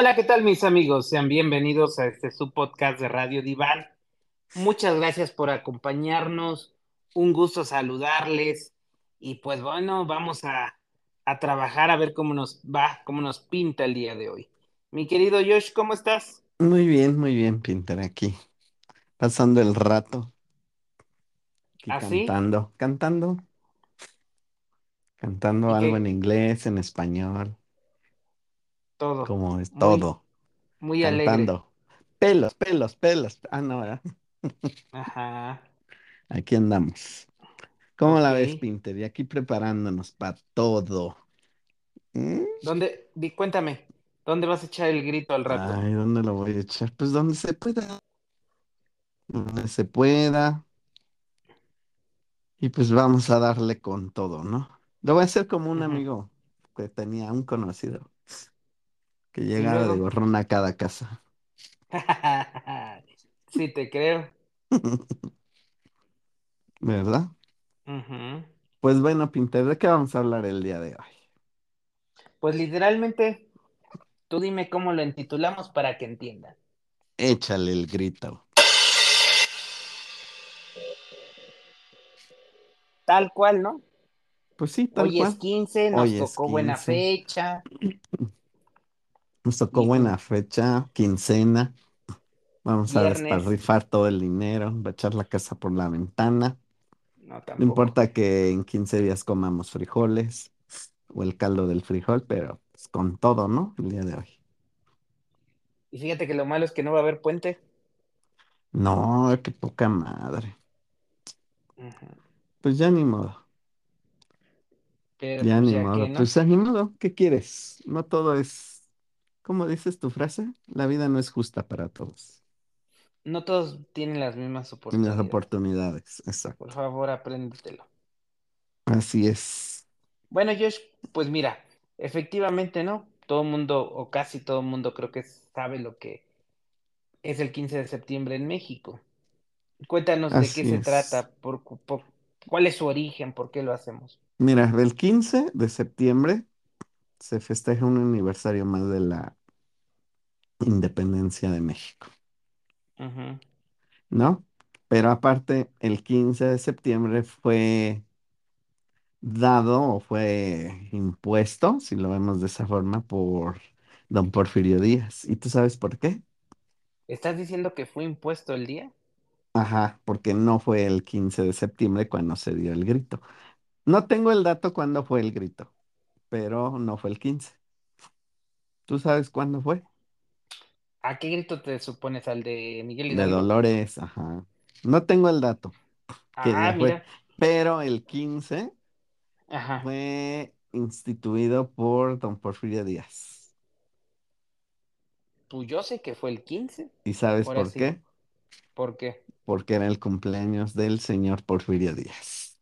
Hola, ¿qué tal mis amigos? Sean bienvenidos a este su podcast de Radio Diván. Muchas gracias por acompañarnos, un gusto saludarles y pues bueno, vamos a, a trabajar a ver cómo nos va, cómo nos pinta el día de hoy. Mi querido Josh, ¿cómo estás? Muy bien, muy bien, Pinter, aquí, pasando el rato, aquí ¿Así? cantando, cantando, cantando ¿Y algo en inglés, en español, Todo, como es muy, todo, muy alegre. cantando. Pelos, pelos, pelos. Ah, no, ¿verdad? Ajá, Aquí andamos. ¿Cómo la ves, Pinter? Y aquí preparándonos para todo. ¿Mm? ¿Dónde, di, cuéntame, ¿dónde vas a echar el grito al rato? Ay, ¿dónde lo voy a echar? Pues donde se pueda, donde se pueda. Y pues vamos a darle con todo, ¿no? Lo voy a hacer como un amigo que tenía, un conocido. Que Y llegaba de gorrón a cada casa. sí te creo. ¿Verdad? Pues bueno, Pinter, ¿de qué vamos a hablar el día de hoy? Pues literalmente, tú dime cómo lo intitulamos para que entiendan. Échale el grito. Tal cual, ¿no? Pues sí, tal Hoy es cual. 15, nos Hoy tocó buena 15. fecha. Nos tocó buena fecha, quincena. Vamos a desparrifar todo el dinero, va a echar la casa por la ventana. no importa que en 15 días comamos frijoles o el caldo del frijol, pero pues, con todo, ¿no? El día de hoy. Y fíjate que lo malo es que no va a haber puente. No, qué poca madre. Pues ya ni modo. Pero Ya pues ni modo, no. pues ya ni modo, ¿qué quieres? No todo es, ¿cómo dices tu frase? La vida no es justa para todos. No todos tienen las mismas las oportunidades. oportunidades, Por exacto. favor, apréndetelo. Así es. Bueno, Josh, pues mira, efectivamente, ¿no? Todo el mundo, o casi todo el mundo, creo que sabe lo que es el 15 de septiembre en México. Cuéntanos de qué se trata, por, por- cuál es su origen, por qué lo hacemos. Mira, el 15 de septiembre se festeja un aniversario más de la independencia de México, Ujú. ¿no? Pero aparte, el 15 de septiembre fue dado o fue impuesto, si lo vemos de esa forma, por don Porfirio Díaz. ¿Y tú sabes por qué? ¿Estás diciendo que fue impuesto el día? Ajá, porque no fue el 15 de septiembre cuando se dio el grito. No tengo el dato cuándo fue el grito, pero no fue el 15. ¿Tú sabes cuándo fue? ¿A qué grito te supones? ¿Al de Miguel De Hidalgo? Dolores, ajá. No tengo el dato, qué Ah, fue, mira. pero el 15 Ajá. fue instituido por don Porfirio Díaz. Pues yo sé que fue el 15. ¿Y sabes por qué? ¿Por qué? Porque era el cumpleaños del señor Porfirio Díaz.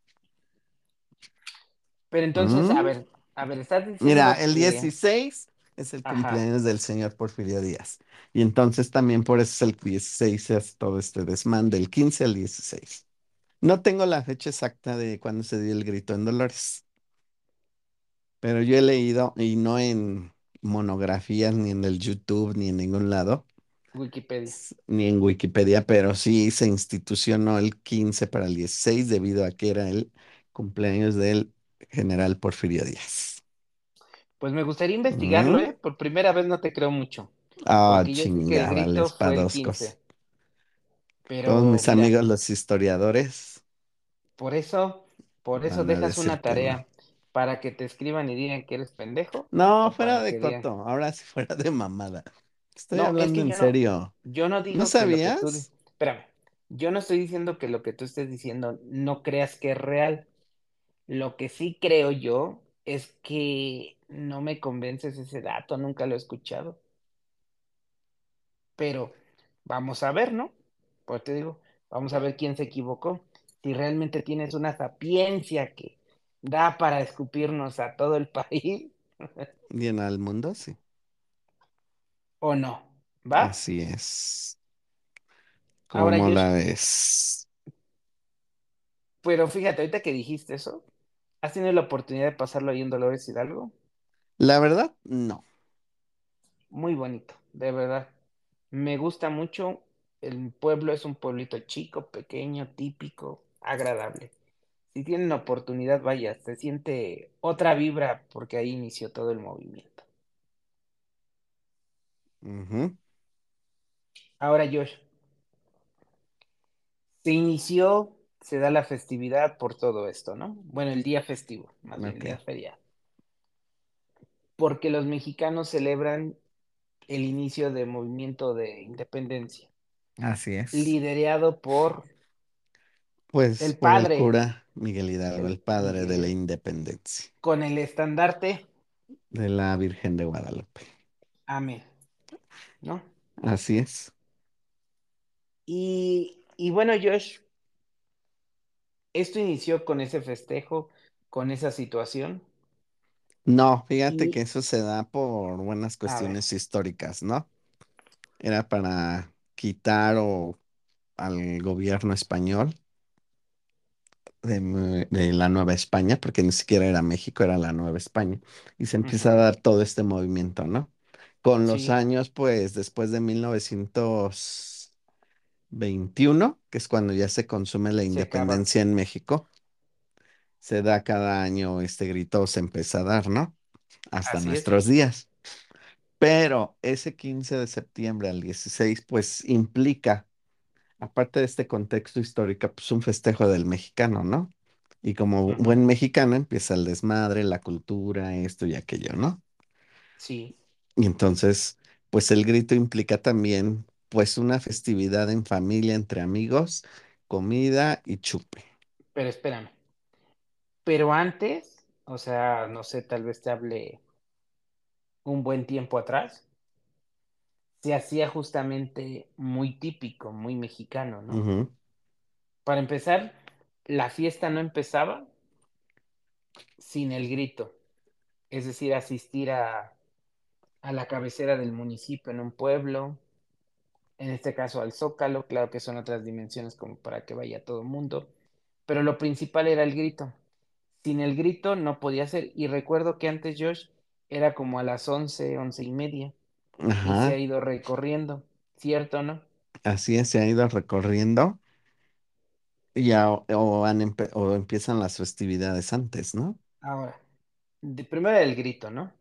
Pero entonces, a ¿Mm? ver, a ver, estás Mira, diciendo el que... 16 es el Ajá. cumpleaños del señor Porfirio Díaz. Y entonces también por eso es el 16, es todo este desmán del 15 al 16. No tengo la fecha exacta de cuando se dio el grito en Dolores, pero yo he leído, y no en monografías, ni en el YouTube, ni en ningún lado, Wikipedia. ni en Wikipedia, pero sí se institucionó el 15 para el 16 debido a que era el cumpleaños del general Porfirio Díaz. Pues me gustaría investigarlo, ¿Mm? ¿eh? Por primera vez no te creo mucho. Ah, grito chingada, el padoscos. 15. Todos mis mira, amigos los historiadores por eso, por eso van a dejas decir una que no. tarea para que te escriban y digan que eres pendejo No, o fuera para de que digan, coto, ahora sí fuera de mamada. Estoy no, es hablando que en yo no, serio. yo no ¿No digo que lo que tú, di- sabías? espérame, yo no estoy diciendo que lo que tú estés diciendo no creas que es real. Lo que sí creo yo es que no me convences ese dato, nunca lo he escuchado. Pero vamos a ver, ¿no? Pues te digo, vamos a ver quién se equivocó. Si realmente tienes una sapiencia que da para escupirnos a todo el país Bien al mundo, sí. o no. ¿Va? Así es. Ahora, ¿Cómo Josh, la ves? pero fíjate, ahorita que dijiste eso, ¿has tenido la oportunidad de pasarlo ahí en Dolores Hidalgo? La verdad, no. muy bonito, de verdad. Me gusta mucho. El pueblo es un pueblito chico, pequeño, típico, agradable. Si tienen oportunidad, vaya, se siente otra vibra porque ahí inició todo el movimiento. Ahora, Josh, se inició, se da la festividad por todo esto, ¿no? Bueno, el día festivo, más bien, el día feriado. Porque los mexicanos celebran el inicio del movimiento de independencia, así es. liderado por Pues el por el padre, cura Miguel Hidalgo, el el padre de la independencia con el estandarte, de la Virgen de Guadalupe. amén, ¿no? Así es. Y, y bueno, Josh, esto inició con ese festejo, con esa situación. No, fíjate que Y, eso se da por buenas a ver, cuestiones históricas, ¿no? Era para quitar o al gobierno español de, Nue- de la Nueva España, porque ni siquiera era México, era la Nueva España. Y se empieza a ujú, dar todo este movimiento, ¿no? Con los sí, años, pues, después de 1921, que es cuando ya se consume la se acaba. independencia en México, se da cada año este grito, se empieza a dar, ¿no? Hasta Así es. nuestros días. Pero ese 15 de septiembre al 16, pues implica, aparte de este contexto histórico, pues un festejo del mexicano, ¿no? Y como buen mexicano empieza el desmadre, la cultura, esto y aquello, ¿no? sí, Y entonces, pues el grito implica también, pues una festividad en familia, entre amigos, comida y chupe. pero espérame. Pero antes, o sea, no sé, tal vez te hable un buen tiempo atrás, se hacía justamente muy típico, muy mexicano, ¿no? Para empezar, la fiesta no empezaba sin el grito, es decir, asistir a, a la cabecera del municipio en un pueblo, en este caso al Zócalo, claro que son otras dimensiones como para que vaya todo el mundo, pero lo principal era el grito. Sin el grito no podía ser, y recuerdo que antes Josh era como a las once, once y media, y se ha ido recorriendo, ¿cierto, no? así es, se ha ido recorriendo y ya o, o han empe- o empiezan las festividades antes, ¿no? Ahora, de, primero el grito, ¿no?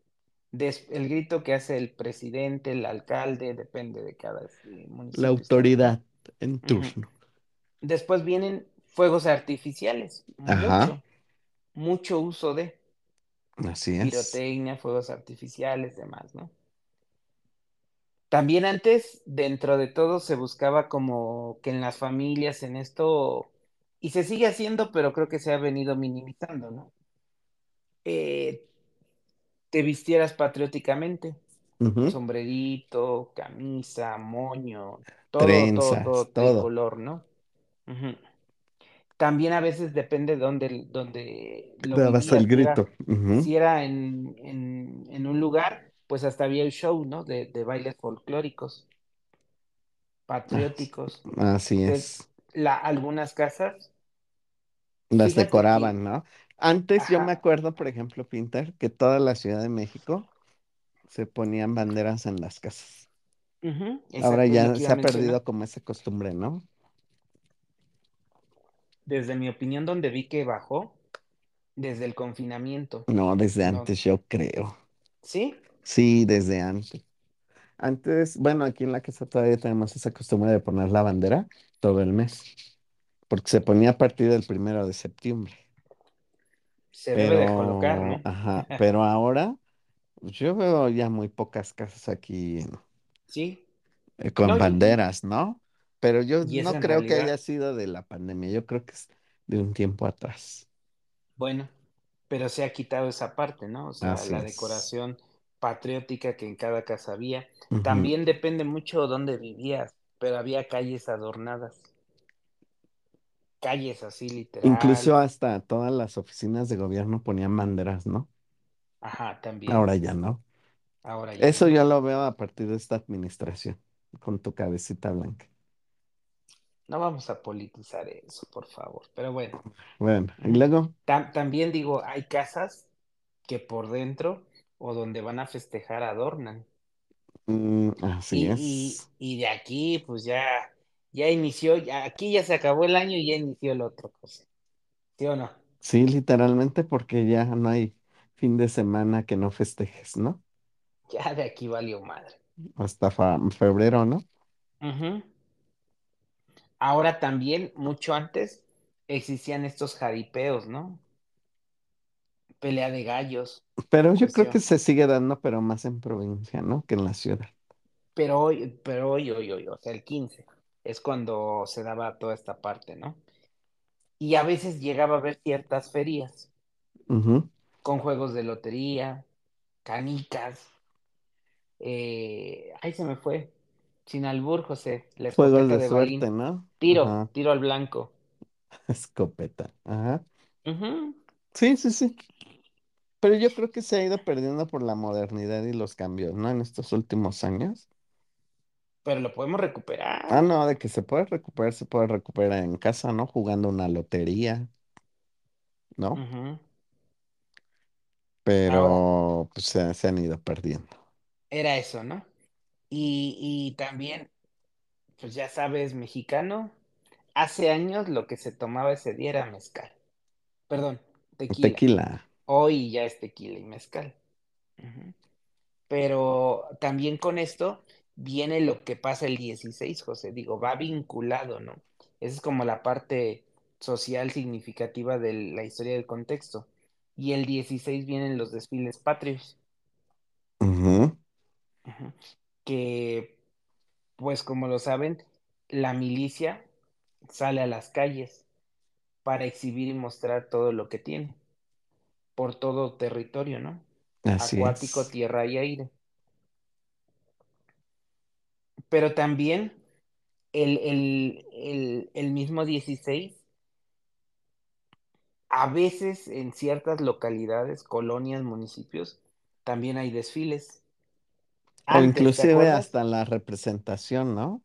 Des- el grito que hace el presidente, el alcalde, depende de cada La municipio, ¿no? autoridad en turno. Después vienen fuegos artificiales, Ajá, mucho, mucho uso de así es. pirotecnia, fuegos artificiales, demás, ¿no? También antes, dentro de todo, se buscaba como que en las familias, en esto, y se sigue haciendo, pero creo que se ha venido minimizando, ¿no? Eh, te vistieras patrióticamente, sombrerito, camisa, moño, todo, todo, Trenzas, todo todo. tricolor, ¿no? Ujú. También a veces depende de dónde, dónde lo Dabas el grito. era, si era en, en, en un lugar, pues hasta había el show, ¿no? De, de bailes folclóricos, patrióticos. Así Entonces, es. la, algunas casas, Las fíjate decoraban, ¿no? Antes yo me acuerdo, por ejemplo, Pinter, que toda la Ciudad de México se ponían banderas en las casas. Ahora ya se ha mencionar. perdido como esa costumbre, ¿no? Desde mi opinión, donde vi que bajó, desde el confinamiento, No, desde ¿no? antes yo creo. ¿Sí? Sí, desde antes. Antes, bueno, aquí en la casa todavía tenemos esa costumbre de poner la bandera todo el mes, porque se ponía a partir del primero de septiembre. Se debe de colocar, ¿no? ajá, pero ahora yo veo ya muy pocas casas aquí Sí. eh, con No, banderas, ¿no? Pero yo no creo que haya sido de la pandemia, yo creo que es de un tiempo atrás. bueno, pero se ha quitado esa parte, ¿no? O sea, Así la es. decoración patriótica que en cada casa había. También depende mucho dónde vivías, pero había calles adornadas, calles así Incluso literal. hasta todas las oficinas de gobierno ponían banderas, ¿no? Ajá, también. Ahora ya no. Ahora ya Eso no. yo lo veo a partir de esta administración, con tu cabecita blanca. No vamos a politizar eso, por favor. Pero bueno. Bueno, y luego, Tam- también digo, hay casas que por dentro o donde van a festejar adornan. Mm, así Y, es. y, y de aquí, pues ya, ya inició, ya, aquí ya se acabó el año y ya inició el otro cosa. ¿Sí o no? Sí, literalmente porque ya no hay fin de semana que no festejes, ¿no? Ya de aquí valió madre. Hasta febrero, ¿no? Ujú. Ahora también, mucho antes, existían estos jaripeos, ¿no? Pelea de gallos, Pero yo creo que se sigue dando, pero más en provincia, ¿no? Que en la ciudad. Pero hoy, pero hoy, hoy, hoy, o sea, el 15 es cuando se daba toda esta parte, ¿no? Y a veces llegaba a haber ciertas ferias con juegos de lotería, canicas, eh, ahí se me fue, sin albur, José, la Juegos de de suerte, balín, ¿no? tiro, Ajá. tiro al blanco. Escopeta. Ajá. Sí, sí, sí. Pero yo creo que se ha ido perdiendo por la modernidad y los cambios, ¿no? En estos últimos años. Pero lo podemos Ah, recuperar. no, de que se puede recuperar, se puede recuperar en casa, ¿no? Jugando una lotería, ¿no? Pero pues se, se han ido perdiendo. era eso, ¿no? Y, y también, pues ya sabes, mexicano, hace años lo que se tomaba ese día era mezcal. Perdón, tequila. Tequila. Hoy ya es tequila y mezcal. Pero también con esto viene lo que pasa el 16, José. Digo, va vinculado, ¿no? Esa es como la parte social significativa de la historia del contexto. Y el 16 vienen los desfiles patrios, Ujú. ujú, que, pues como lo saben, la milicia sale a las calles para exhibir y mostrar todo lo que tiene, por todo territorio, ¿no? Así Acuático, es. tierra y aire. Pero también el, el, el, el mismo 16, a veces en ciertas localidades, colonias, municipios, también hay desfiles. O Antes, ¿te inclusive hasta la representación, ¿no?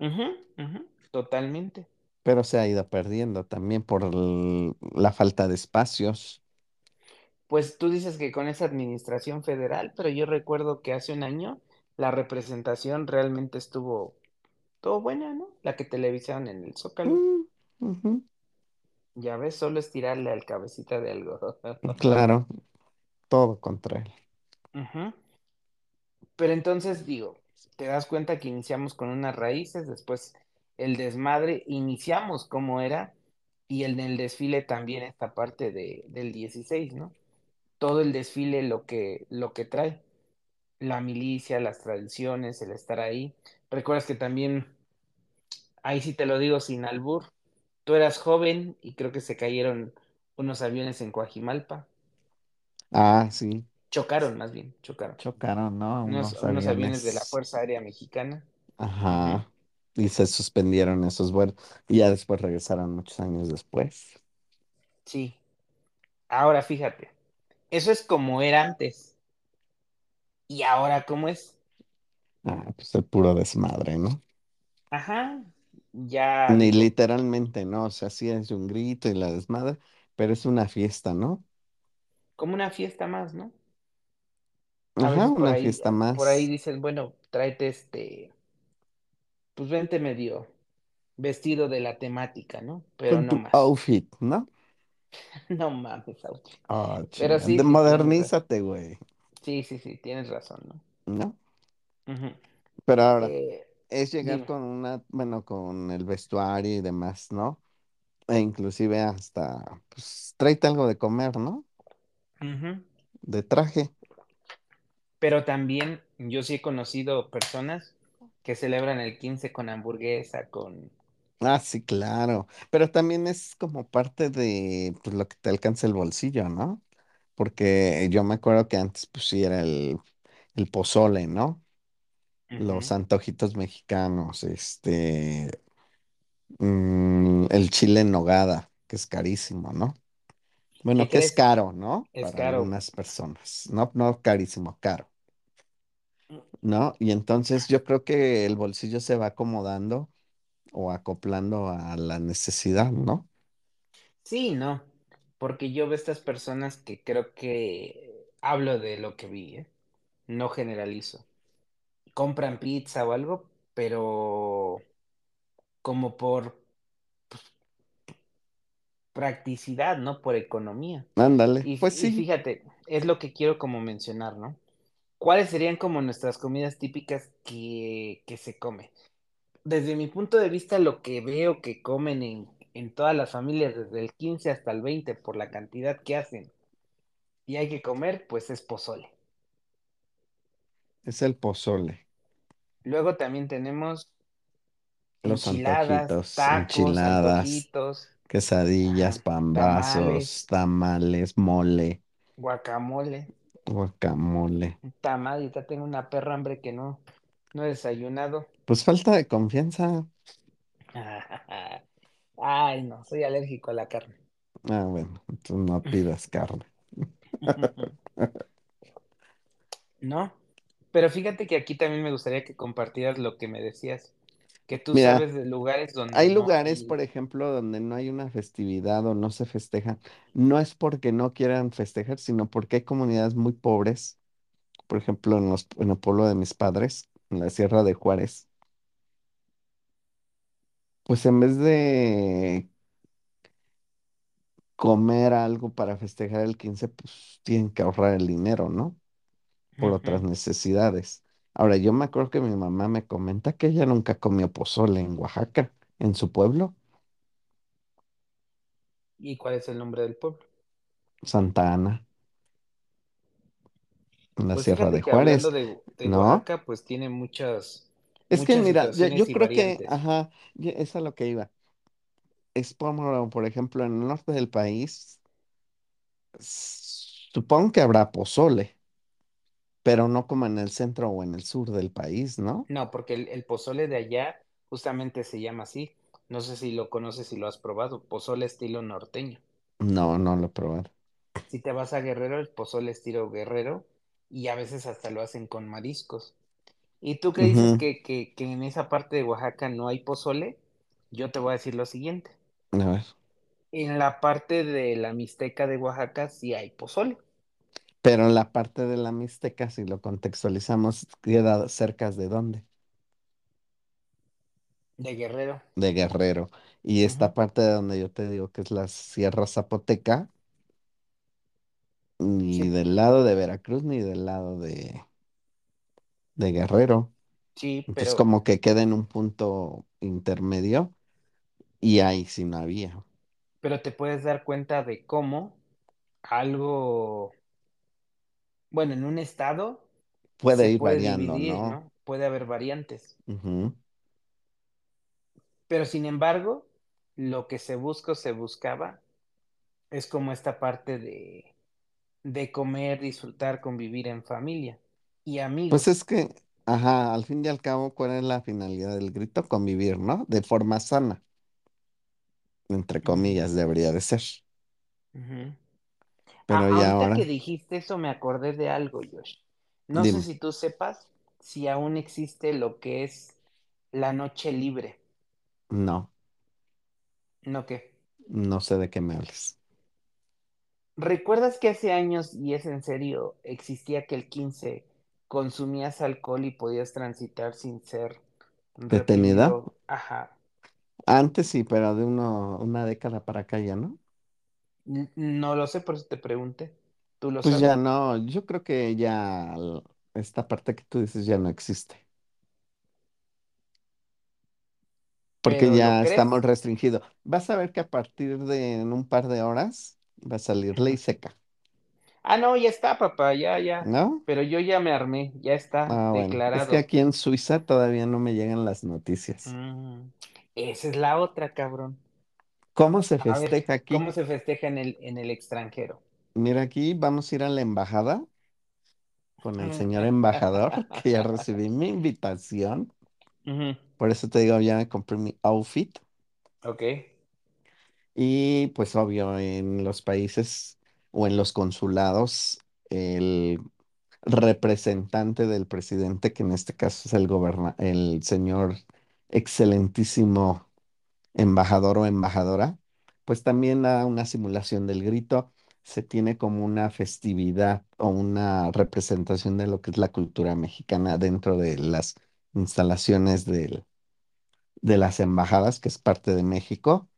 Ujú, ujú, totalmente. Pero se ha ido perdiendo también por el- la falta de espacios. Pues tú dices que con esa administración federal, pero yo recuerdo que hace un año la representación realmente estuvo todo buena, ¿no? La que televisaron en el Zócalo. Ujú, Ya ves, solo es tirarle al cabecita de algo. Claro, todo contra él. Ujú. Pero entonces digo, te das cuenta que iniciamos con unas raíces, después el desmadre, iniciamos como era, y en el desfile también esta parte de, del 16, ¿no? Todo el desfile lo que, lo que trae, la milicia, las tradiciones, el estar ahí. Recuerdas que también, ahí sí te lo digo sin albur, tú eras joven y creo que se cayeron unos aviones en Coajimalpa, Ah, sí, chocaron más bien, chocaron. chocaron, ¿no? Unos, Unos unos aviones de la aviones. Fuerza Aérea Mexicana. Ajá. Y se suspendieron esos vuelos. Y ya después regresaron muchos años después. Sí, ahora fíjate, eso es como era antes. ¿Y ahora cómo es? Ah, pues el puro desmadre, ¿no? Ajá, ya Ni literalmente, ¿no? O sea, sí es un grito y la desmadre, pero es una fiesta, ¿no? como una fiesta más, ¿no? Ajá, una ahí, fiesta por ahí más dicen, bueno, tráete este, pues vente medio vestido de la temática, ¿no? Pero con no tu más. outfit, ¿no? No mames, ouch. Ah, Pero sí, De sí, modernízate, güey, Sí, sí, sí, tienes razón, ¿no? ¿no? Pero ahora, Eh, es llegar dime. con una, bueno, con el vestuario y demás, ¿no? E inclusive hasta, pues, tráete algo de comer, ¿no? De traje. Pero también yo sí he conocido personas que celebran el 15 con hamburguesa, con... Ah, sí, claro. Pero también es como parte de, pues, lo que te alcanza el bolsillo, ¿no? Porque yo me acuerdo que antes, pues, sí era el, el pozole, ¿no? Los Ujú. antojitos mexicanos, este, mm, el chile en nogada, que es carísimo, ¿no? ¿Qué Bueno, que es crees? caro, ¿no? Es Para caro. algunas personas. No, no carísimo, caro, ¿no? Y entonces yo creo que el bolsillo se va acomodando o acoplando a la necesidad, ¿no? Sí, no, porque yo veo estas personas que creo que hablo de lo que vi, ¿eh? No generalizo. compran pizza o algo, pero como por practicidad, ¿no? Por economía. Ándale, Y, pues y sí, fíjate, es lo que quiero como mencionar, ¿no? ¿Cuáles serían como nuestras comidas típicas que, que se come? Desde mi punto de vista, lo que veo que comen en, en todas las familias, desde el 15 hasta el 20 por la cantidad que hacen, y hay que comer, pues es pozole. es el pozole, Luego también tenemos los enchiladas, antojitos, tacos, enchiladas, antojitos, quesadillas, tamales, pambazos, tamales, mole, guacamole, guacamole. ahorita tengo una perra hambre que no, no he desayunado. Pues falta de confianza. Ay, no, soy alérgico a la carne. Ah, bueno, entonces no pidas carne. ¿No? Pero fíjate que aquí también me gustaría que compartieras lo que me decías, que tú Mira, sabes de lugares donde hay no lugares, hay... por ejemplo, donde no hay una festividad o no se festeja. No es porque no quieran festejar, sino porque hay comunidades muy pobres. Por ejemplo, en los, en el pueblo de mis padres, en la Sierra de Juárez. Pues en vez de comer algo para festejar el 15, pues tienen que ahorrar el dinero, ¿no? Por otras necesidades. Ahora, yo me acuerdo que mi mamá me comenta que ella nunca comió pozole en Oaxaca, en su pueblo, ¿Y cuál es el nombre del pueblo? Santa Ana, en la Pues Sierra de que hablando Juárez, de, de ¿no? Oaxaca, pues tiene muchas, Es que muchas mira, yo, situaciones yo y creo que, variantes. ajá, es a lo que iba. Es como, por ejemplo, en el norte del país, s- supongo que habrá pozole, pero no como en el centro o en el sur del país, ¿no? No, porque el, el pozole de allá justamente se llama así. No sé si lo conoces y lo has probado, pozole estilo norteño. No, no lo he probado. Si te vas a Guerrero, el pozole estilo guerrero y a veces hasta lo hacen con mariscos. ¿Y tú qué dices que, que, que en esa parte de Oaxaca no hay pozole? Yo te voy a decir lo siguiente. A ver. En la parte de la Mixteca de Oaxaca sí hay pozole Pero en la parte de la Mixteca, si lo contextualizamos, queda cerca de dónde? de Guerrero. De Guerrero. Y Ujú. esta parte de donde yo te digo que es la Sierra Zapoteca, ni del lado de Veracruz ni del lado de, de Guerrero. sí, Entonces pero, como que queda en un punto intermedio y ahí sí no había. pero te puedes dar cuenta de cómo algo, bueno, en un estado Puede ir puede variando, dividir, ¿no? ¿no? Puede haber variantes. Pero sin embargo, lo que se busca o se buscaba es como esta parte de, de comer, disfrutar, convivir en familia y Pues amigos. es que, ajá, al fin y al cabo, ¿cuál es la finalidad del grito? Convivir, ¿no? De forma sana, entre comillas, debería de ser. Pero A- ya ahorita que ahora, dijiste eso me acordé de algo, Josh. No sé si tú sepas si aún existe lo que es la noche libre. no, ¿No qué? no sé de qué me hables. ¿Recuerdas que hace años, y es en serio, existía que el 15 consumías alcohol y podías transitar sin ser ¿Detenida? Ajá. Antes sí, pero de uno, una década para acá ya, ¿no? No lo sé, por eso te pregunté. ¿Tú lo Pues ya sabes? no, yo creo que ya esta parte que tú dices ya no existe, porque ¿Pero lo ya estamos restringidos. Vas a ver que a partir de en un par de horas va a salir ley seca, Ah, no, ya está, papá, ya, ya. ¿no? Pero yo ya me armé, ya está Ah, bueno, es que declarado. aquí en Suiza todavía no me llegan las noticias. Mm, Esa es la otra, cabrón. ¿Cómo se ver, festeja ¿cómo aquí? se festeja en el, en el extranjero? Mira, aquí vamos a ir a la embajada con el señor embajador, que ya recibí mi invitación. Por eso te digo, ya me compré mi outfit. Ok. Y pues obvio, en los países o en los consulados, el representante del presidente, que en este caso es el goberna, el señor excelentísimo embajador o embajadora, pues también da una simulación del grito. se tiene como una festividad o una representación de lo que es la cultura mexicana dentro de las instalaciones del- de las embajadas, que es parte de México,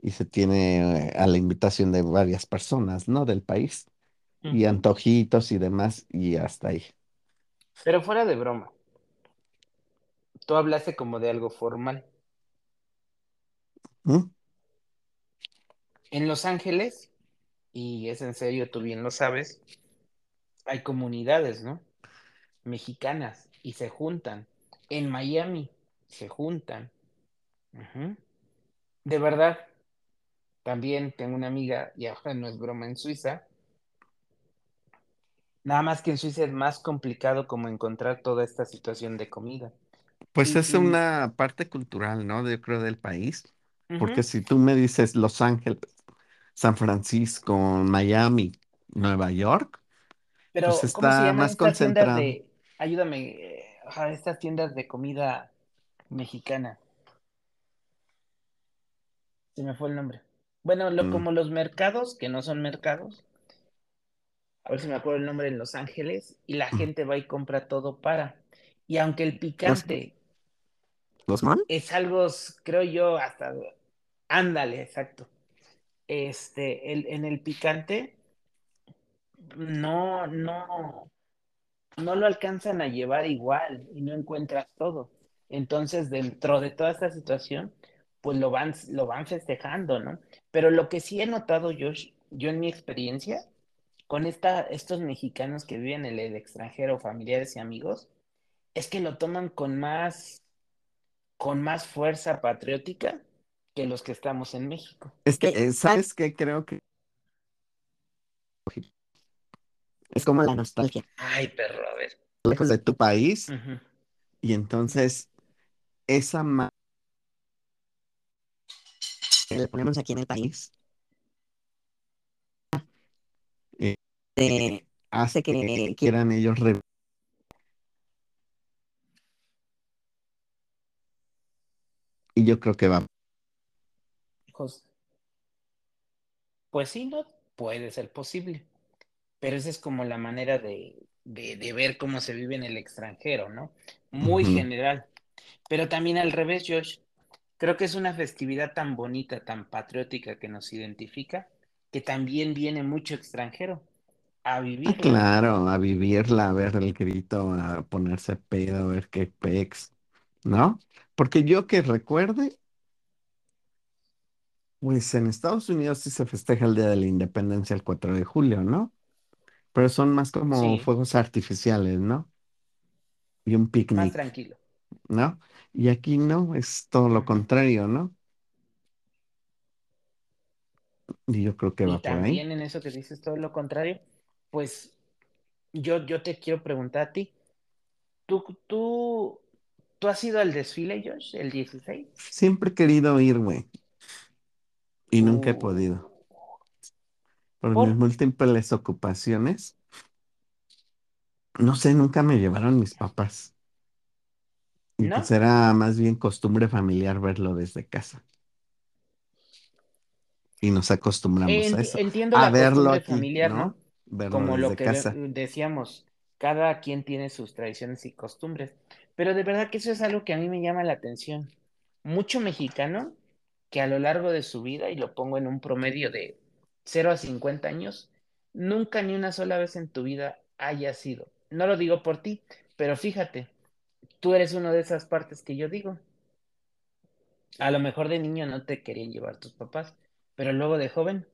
y se tiene eh, a la invitación de varias personas, ¿no? Del país, y antojitos y demás, y hasta ahí. Pero fuera de broma, tú hablaste como de algo formal. ¿Mm? En Los Ángeles, y es en serio, tú bien lo sabes, hay comunidades, ¿no? Mexicanas y se juntan. En Miami se juntan. De verdad, también tengo una amiga, y ahora no es broma, en Suiza. Nada más que en Suiza es más complicado como encontrar toda esta situación de comida. Pues Y, es y una parte cultural, ¿no? Yo creo del país, porque si tú me dices Los Ángeles, San Francisco, Miami, Nueva York, pues Pero, ¿cómo se está llaman más estas tiendas concentrado. de, ayúdame, eh, ajá, estas tiendas de comida mexicana? Se me fue el nombre. Bueno, lo, Mm, como los mercados, que no son mercados, a ver si me acuerdo el nombre en Los Ángeles, y la mm. gente va y compra todo para. Y aunque el ¿Los, picante los mall? es algo, creo yo, hasta, ándale, exacto. Este, el, en el picante, no, no, no lo alcanzan a llevar igual y no encuentras todo. Entonces, dentro de toda esta situación, pues lo van, lo van festejando, ¿no? Pero lo que sí he notado yo, yo en mi experiencia, con esta, estos mexicanos que viven en el extranjero, familiares y amigos, es que lo toman con más, con más fuerza patriótica que los que estamos en México. Es que, eh, ¿sabes qué? Creo que es como la nostalgia, Ay, perro, a ver. lejos de tu país, y entonces esa ma- le ponemos aquí en el país eh, eh, hace que quieran ellos re- y yo creo que va. Pues sí, no puede ser posible. Pero esa es como la manera de, de, de ver cómo se vive en el extranjero, ¿no? Muy general. Pero también al revés, Josh. Creo que es una festividad tan bonita, tan patriótica que nos identifica, que también viene mucho extranjero a Ah, vivirla. claro, a vivirla, a ver el grito, a ponerse pedo, a ver qué pex, ¿no? Porque yo que recuerde, pues en Estados Unidos sí se festeja el Día de la Independencia el 4 de julio, ¿no? Pero son más como Sí, fuegos artificiales, ¿no? Y un más picnic, tranquilo. ¿no? Y aquí no, es todo lo contrario, ¿no? Y yo creo que Y va por ahí. también en eso que dices todo lo contrario, pues yo, yo te quiero preguntar a ti, ¿tú, tú, tú has ido al desfile, Josh, el 16? Siempre he querido ir, güey, y nunca he podido. Por mis múltiples ocupaciones, no sé, nunca me llevaron mis papás. Y pues era más bien costumbre familiar verlo desde casa. Y nos acostumbramos a eso. entiendo A la verlo costumbre aquí, familiar, ¿no? Como lo que casa. decíamos, cada quien tiene sus tradiciones y costumbres. Pero de verdad que eso es algo que a mí me llama la atención. Mucho mexicano que a lo largo de su vida, y lo pongo en un promedio de cero a 50 años, nunca ni una sola vez en tu vida haya sido. No lo digo por ti, pero fíjate, tú eres una de esas partes que yo digo. A lo mejor de niño no te querían llevar tus papás, pero luego de joven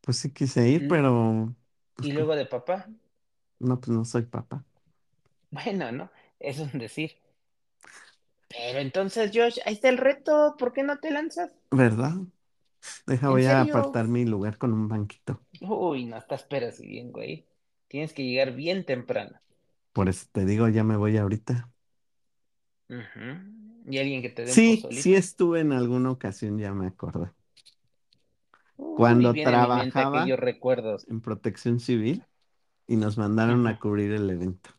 Pues sí quise ir, pero pues y luego de papá, no, pues no soy papá. bueno, ¿no? Eso es un decir. Pero entonces, Josh, ahí está el reto, ¿por qué no te lanzas? ¿Verdad? Deja, ¿En voy a serio? apartar mi lugar con un banquito. Uy, no te esperas bien, güey. Tienes que llegar bien temprano. Por eso te digo, ya me voy ahorita. Y alguien que te dé un Sí, sí pozolito. estuve en alguna ocasión, ya me. Uy, Cuando trabajaba en Protección Civil y nos mandaron a cubrir el evento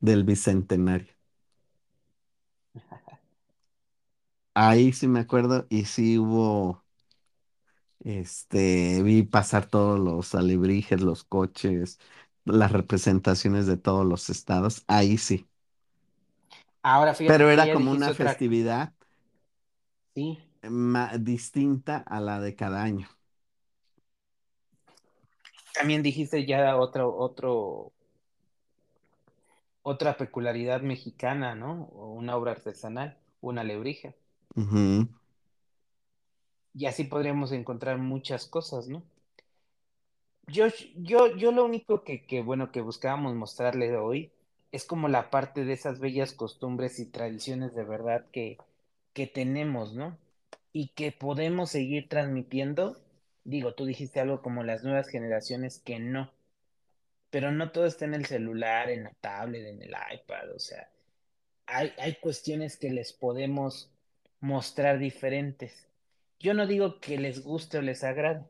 del Bicentenario. Ahí sí me acuerdo y sí hubo Este, vi pasar todos los alebrijes, los coches, las representaciones de todos los estados. Ahí sí. Ahora fíjate Pero que era ya como dijiste una otra, festividad sí, ma- distinta a la de cada año. también dijiste ya otro, otro, otra peculiaridad mexicana, ¿no? O una obra artesanal, una alebrije. Y así podríamos encontrar muchas cosas, ¿no? Yo, yo, yo lo único que, que, bueno, que buscábamos mostrarle hoy es como la parte de esas bellas costumbres y tradiciones de verdad que, que tenemos, ¿no? Y que podemos seguir transmitiendo. Digo, tú dijiste algo como las nuevas generaciones que no, pero no todo está en el celular, en la tablet, en el iPad, o sea, hay, hay cuestiones que les podemos mostrar diferentes. Yo no digo que les guste o les agrade,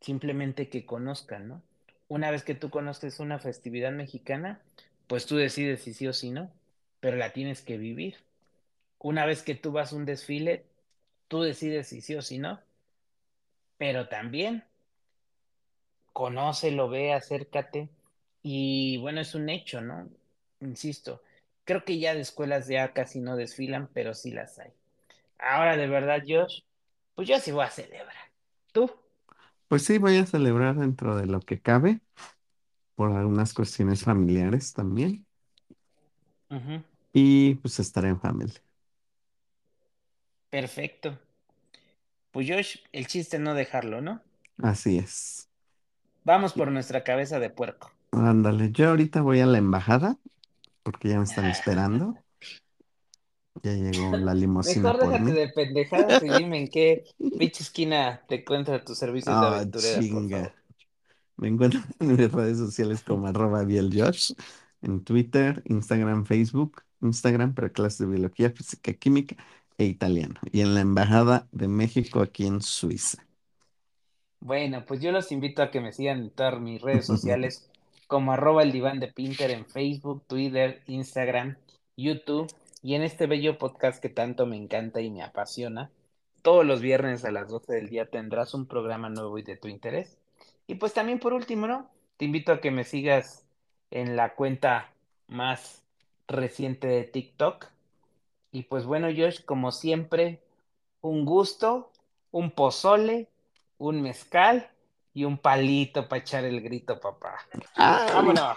simplemente que conozcan, ¿no? Una vez que tú conoces una festividad mexicana, pues tú decides si sí o si no, pero la tienes que vivir. Una vez que tú vas a un desfile, tú decides si sí o si no, pero también conócelo, ve, acércate y bueno, es un hecho, ¿no? Insisto, creo que ya de escuelas ya casi no desfilan, pero sí las hay. Ahora de verdad, Josh, pues yo sí voy a celebrar. ¿Tú? Pues sí, voy a celebrar dentro de lo que cabe, por algunas cuestiones familiares también. Ujú, Y pues estaré en familia. Perfecto. Pues Josh, el chiste es no dejarlo, ¿no? Así es. Vamos por nuestra cabeza de puerco. Ándale, yo ahorita voy a la embajada porque ya me están esperando. Ya llegó la limusina Mejor por déjate mí. de pendejadas y dime en qué pinche esquina te encuentras tus servicios de Ah, aventureras, por chinga. favor. Me encuentro en mis redes sociales como arroba bieljosh, en Twitter, Instagram, Facebook, Instagram para clases de biología, física, química e italiano. Y en la Embajada de México aquí en Suiza. Bueno, pues yo los invito a que me sigan en todas mis redes sociales como arroba el diván de Pinter en Facebook, Twitter, Instagram, YouTube y en este bello podcast que tanto me encanta y me apasiona. Todos los viernes a las 12 del día tendrás un programa nuevo y de tu interés. Y pues también por último, ¿no? Te invito a que me sigas en la cuenta más reciente de TikTok. Y pues bueno, Josh, como siempre, un gusto, un pozole, un mezcal y un palito para echar el grito, papá. ¡Ay! Vámonos.